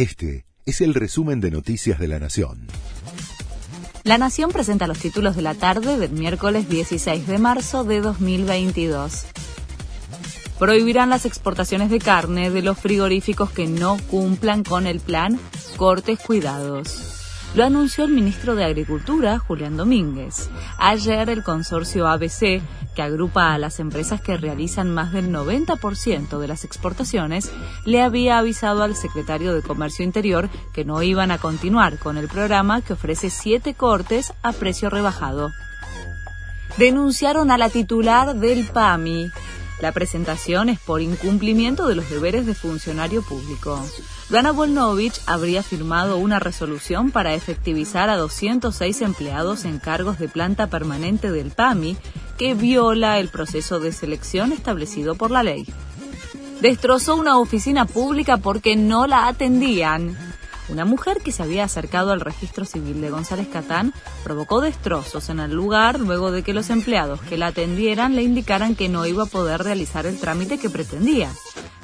Este es el resumen de Noticias de la Nación. La Nación presenta los títulos de la tarde del miércoles 16 de marzo de 2022. Prohibirán las exportaciones de carne de los frigoríficos que no cumplan con el plan Cortes Cuidados. Lo anunció el ministro de Agricultura, Julián Domínguez. Ayer el consorcio ABC, que agrupa a las empresas que realizan más del 90% de las exportaciones, le había avisado al secretario de Comercio Interior que no iban a continuar con el programa que ofrece siete cortes a precio rebajado. Denunciaron a la titular del PAMI, la presentación es por incumplimiento de los deberes de funcionario público. Dana Volnovich habría firmado una resolución para efectivizar a 206 empleados en cargos de planta permanente del PAMI que viola el proceso de selección establecido por la ley. Destrozó una oficina pública porque no la atendían. Una mujer que se había acercado al registro civil de González Catán provocó destrozos en el lugar luego de que los empleados que la atendieran le indicaran que no iba a poder realizar el trámite que pretendía.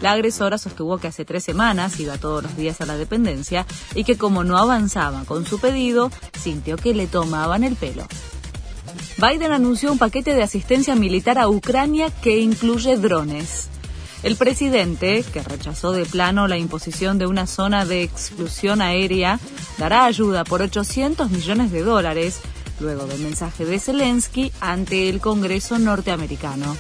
La agresora sostuvo que hace tres semanas iba todos los días a la dependencia y que como no avanzaba con su pedido, sintió que le tomaban el pelo. Biden anunció un paquete de asistencia militar a Ucrania que incluye drones. El presidente, que rechazó de plano la imposición de una zona de exclusión aérea, dará ayuda por 800 millones de dólares luego del mensaje de Zelensky ante el Congreso norteamericano.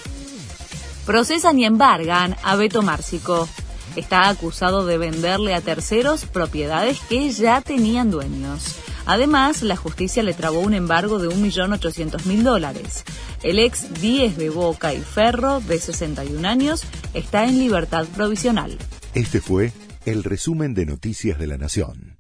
Procesan y embargan a Beto Márcico. Está acusado de venderle a terceros propiedades que ya tenían dueños. Además, la justicia le trabó un embargo de 1.800.000 dólares. El ex 10 de Boca y Ferro, de 61 años, está en libertad provisional. Este fue el resumen de Noticias de la Nación.